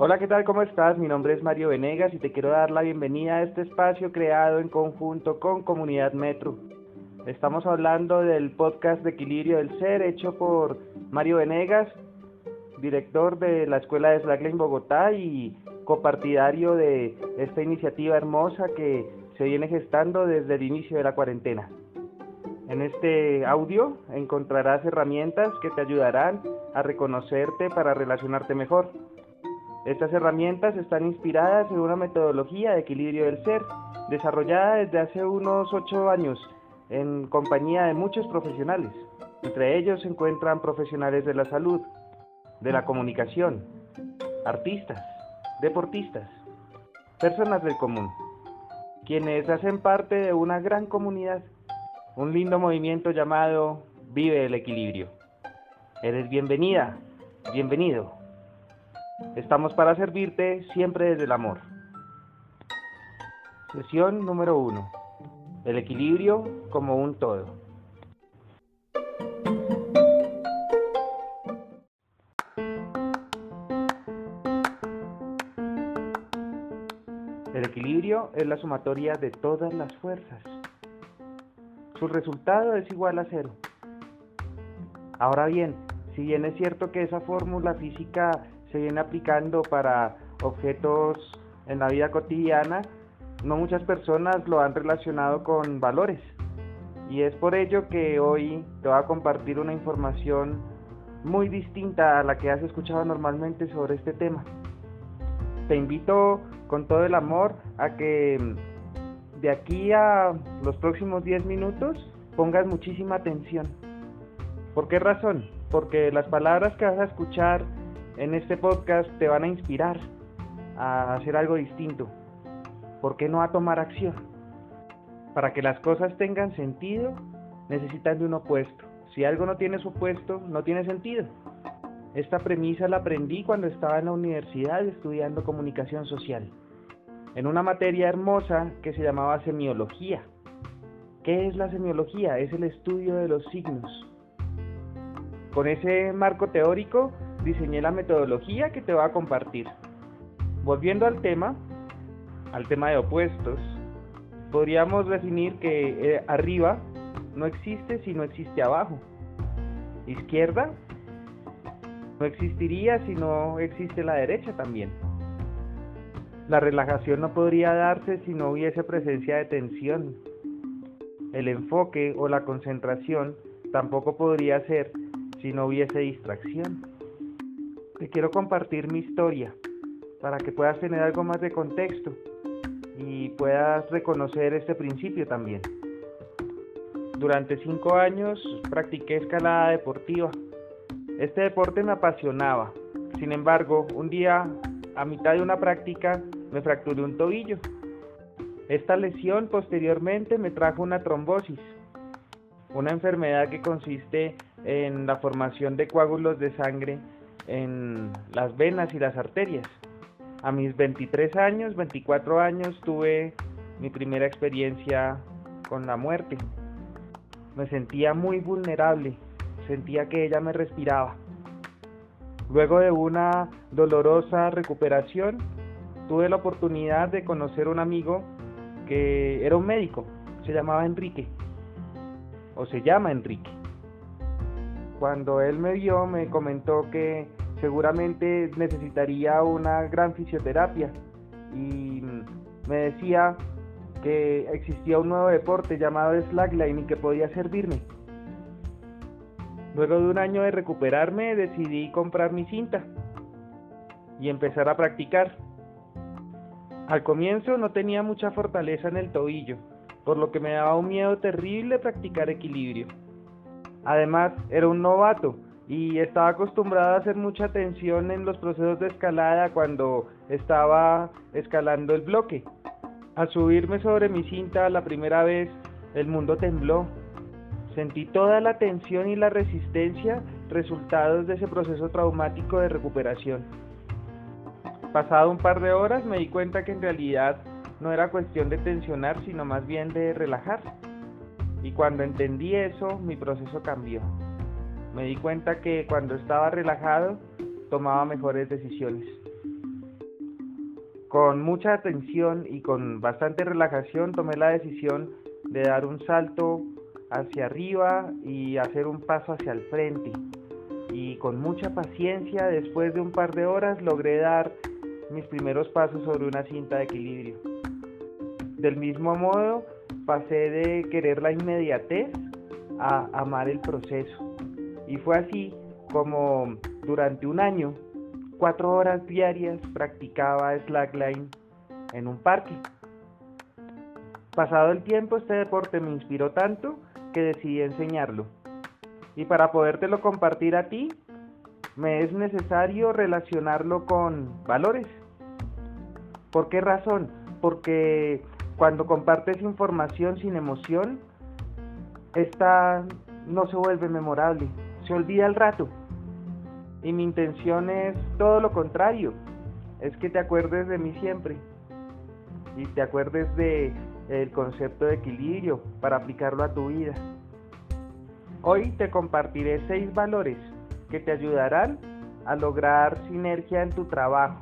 Hola, ¿qué tal? ¿Cómo estás? Mi nombre es Mario Venegas y te quiero dar la bienvenida a este espacio creado en conjunto con Comunidad Metro. Estamos hablando del podcast de Equilibrio del Ser hecho por Mario Venegas, director de la Escuela de Slackline Bogotá y copartidario de esta iniciativa hermosa que se viene gestando desde el inicio de la cuarentena. En este audio encontrarás herramientas que te ayudarán a reconocerte para relacionarte mejor. Estas herramientas están inspiradas en una metodología de equilibrio del ser, desarrollada desde hace unos ocho años en compañía de muchos profesionales. Entre ellos se encuentran profesionales de la salud, de la comunicación, artistas, deportistas, personas del común, quienes hacen parte de una gran comunidad, un lindo movimiento llamado Vive el Equilibrio. Eres bienvenida, bienvenido. Estamos para servirte siempre desde el amor. Sesión número 1. El equilibrio como un todo. El equilibrio es la sumatoria de todas las fuerzas. Su resultado es igual a cero. Ahora bien, si bien es cierto que esa fórmula física se viene aplicando para objetos en la vida cotidiana, no muchas personas lo han relacionado con valores. Y es por ello que hoy te voy a compartir una información muy distinta a la que has escuchado normalmente sobre este tema. Te invito con todo el amor a que de aquí a los próximos 10 minutos pongas muchísima atención. ¿Por qué razón? Porque las palabras que vas a escuchar en este podcast te van a inspirar a hacer algo distinto. ¿Por qué no a tomar acción? Para que las cosas tengan sentido, necesitan de un opuesto. Si algo no tiene su opuesto, no tiene sentido. Esta premisa la aprendí cuando estaba en la universidad estudiando comunicación social, en una materia hermosa que se llamaba semiología. ¿Qué es la semiología? Es el estudio de los signos. Con ese marco teórico diseñé la metodología que te voy a compartir. Volviendo al tema, al tema de opuestos, podríamos definir que eh, arriba no existe si no existe abajo. Izquierda no existiría si no existe la derecha también. La relajación no podría darse si no hubiese presencia de tensión. El enfoque o la concentración tampoco podría ser si no hubiese distracción. Te quiero compartir mi historia para que puedas tener algo más de contexto y puedas reconocer este principio también. Durante cinco años practiqué escalada deportiva. Este deporte me apasionaba. Sin embargo, un día, a mitad de una práctica, me fracturé un tobillo. Esta lesión posteriormente me trajo una trombosis, una enfermedad que consiste en la formación de coágulos de sangre en las venas y las arterias. A mis 23 años, 24 años, tuve mi primera experiencia con la muerte. Me sentía muy vulnerable, sentía que ella me respiraba. Luego de una dolorosa recuperación, tuve la oportunidad de conocer un amigo que era un médico, se llamaba Enrique, o se llama Enrique. Cuando él me vio me comentó que seguramente necesitaría una gran fisioterapia y me decía que existía un nuevo deporte llamado slackline y que podía servirme. Luego de un año de recuperarme decidí comprar mi cinta y empezar a practicar. Al comienzo no tenía mucha fortaleza en el tobillo, por lo que me daba un miedo terrible practicar equilibrio. Además, era un novato y estaba acostumbrado a hacer mucha atención en los procesos de escalada cuando estaba escalando el bloque. Al subirme sobre mi cinta la primera vez, el mundo tembló. Sentí toda la tensión y la resistencia resultados de ese proceso traumático de recuperación. Pasado un par de horas me di cuenta que en realidad no era cuestión de tensionar, sino más bien de relajar. Y cuando entendí eso, mi proceso cambió. Me di cuenta que cuando estaba relajado tomaba mejores decisiones. Con mucha atención y con bastante relajación tomé la decisión de dar un salto hacia arriba y hacer un paso hacia el frente. Y con mucha paciencia, después de un par de horas, logré dar mis primeros pasos sobre una cinta de equilibrio. Del mismo modo, pasé de querer la inmediatez a amar el proceso. Y fue así como durante un año, cuatro horas diarias, practicaba slackline en un parque. Pasado el tiempo, este deporte me inspiró tanto que decidí enseñarlo. Y para podértelo compartir a ti, me es necesario relacionarlo con valores. ¿Por qué razón? Porque cuando compartes información sin emoción, esta no se vuelve memorable, se olvida al rato. Y mi intención es todo lo contrario, es que te acuerdes de mí siempre y te acuerdes de el concepto de equilibrio para aplicarlo a tu vida. Hoy te compartiré seis valores que te ayudarán a lograr sinergia en tu trabajo,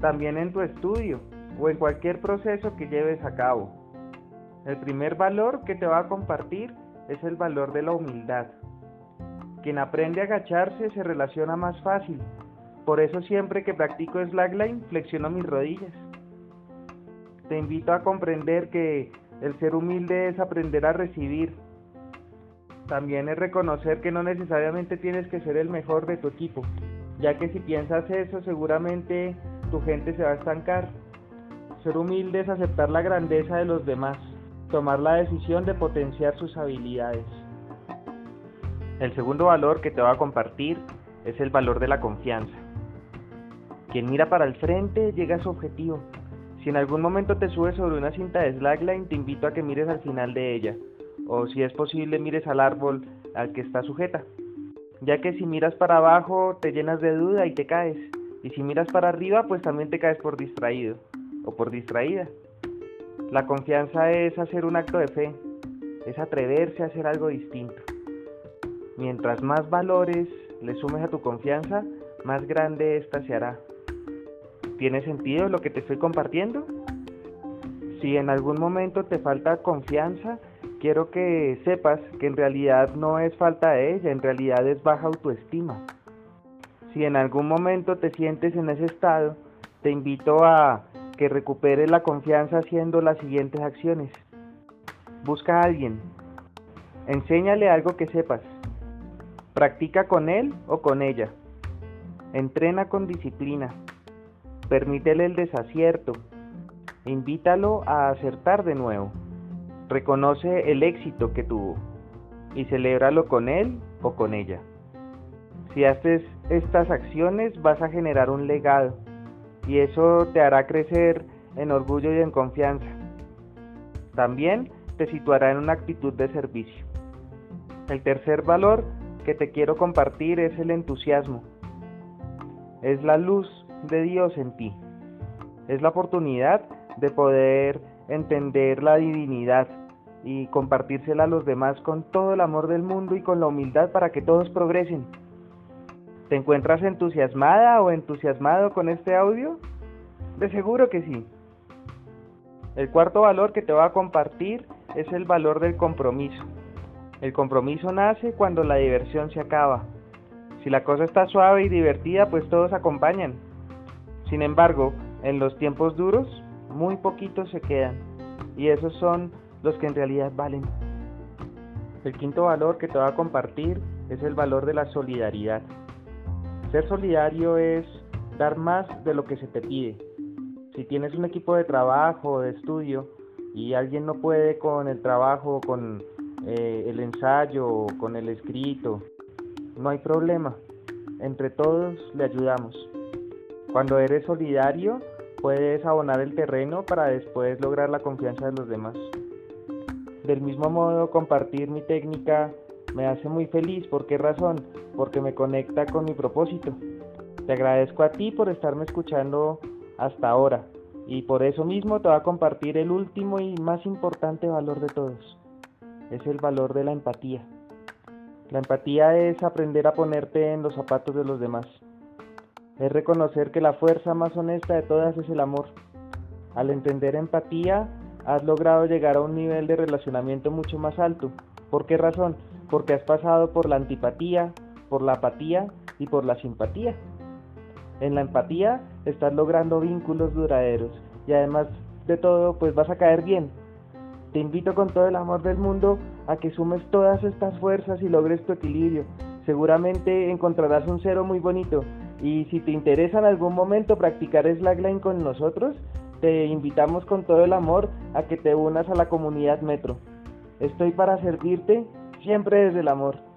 también en tu estudio o en cualquier proceso que lleves a cabo. El primer valor que te va a compartir es el valor de la humildad. Quien aprende a agacharse se relaciona más fácil. Por eso siempre que practico slackline flexiono mis rodillas. Te invito a comprender que el ser humilde es aprender a recibir. También es reconocer que no necesariamente tienes que ser el mejor de tu equipo, ya que si piensas eso seguramente tu gente se va a estancar. Ser humilde es aceptar la grandeza de los demás, tomar la decisión de potenciar sus habilidades. El segundo valor que te voy a compartir es el valor de la confianza. Quien mira para el frente llega a su objetivo. Si en algún momento te subes sobre una cinta de slackline, te invito a que mires al final de ella, o si es posible mires al árbol al que está sujeta, ya que si miras para abajo te llenas de duda y te caes, y si miras para arriba pues también te caes por distraído o por distraída. La confianza es hacer un acto de fe, es atreverse a hacer algo distinto. Mientras más valores le sumes a tu confianza, más grande ésta se hará. ¿Tiene sentido lo que te estoy compartiendo? Si en algún momento te falta confianza, quiero que sepas que en realidad no es falta de ella, en realidad es baja autoestima. Si en algún momento te sientes en ese estado, te invito a que recuperes la confianza haciendo las siguientes acciones. Busca a alguien. Enséñale algo que sepas. Practica con él o con ella. Entrena con disciplina. Permítele el desacierto. Invítalo a acertar de nuevo. Reconoce el éxito que tuvo y celébralo con él o con ella. Si haces estas acciones vas a generar un legado y eso te hará crecer en orgullo y en confianza. También te situará en una actitud de servicio. El tercer valor que te quiero compartir es el entusiasmo. Es la luz de Dios en ti. Es la oportunidad de poder entender la divinidad y compartírsela a los demás con todo el amor del mundo y con la humildad para que todos progresen. ¿Te encuentras entusiasmada o entusiasmado con este audio? De seguro que sí. El cuarto valor que te voy a compartir es el valor del compromiso. El compromiso nace cuando la diversión se acaba. Si la cosa está suave y divertida, pues todos acompañan. Sin embargo, en los tiempos duros, muy poquitos se quedan. Y esos son los que en realidad valen. El quinto valor que te voy a compartir es el valor de la solidaridad. Ser solidario es dar más de lo que se te pide. Si tienes un equipo de trabajo o de estudio y alguien no puede con el trabajo, con eh, el ensayo, con el escrito, no hay problema. Entre todos le ayudamos. Cuando eres solidario, puedes abonar el terreno para después lograr la confianza de los demás. Del mismo modo, compartir mi técnica me hace muy feliz. ¿Por qué razón? Porque me conecta con mi propósito. Te agradezco a ti por estarme escuchando hasta ahora y por eso mismo te voy a compartir el último y más importante valor de todos. Es el valor de la empatía. La empatía es aprender a ponerte en los zapatos de los demás. es reconocer que la fuerza más honesta de todas es el amor. Al entender empatía, has logrado llegar a un nivel de relacionamiento mucho más alto. ¿Por qué razón? Porque has pasado por la antipatía, por la apatía y por la simpatía. En la empatía estás logrando vínculos duraderos y además de todo pues vas a caer bien. Te invito con todo el amor del mundo a que sumes todas estas fuerzas y logres tu equilibrio. Seguramente encontrarás un cero muy bonito y si te interesa en algún momento practicar slackline con nosotros, te invitamos con todo el amor a que te unas a la comunidad Metro. Estoy para servirte siempre desde el amor.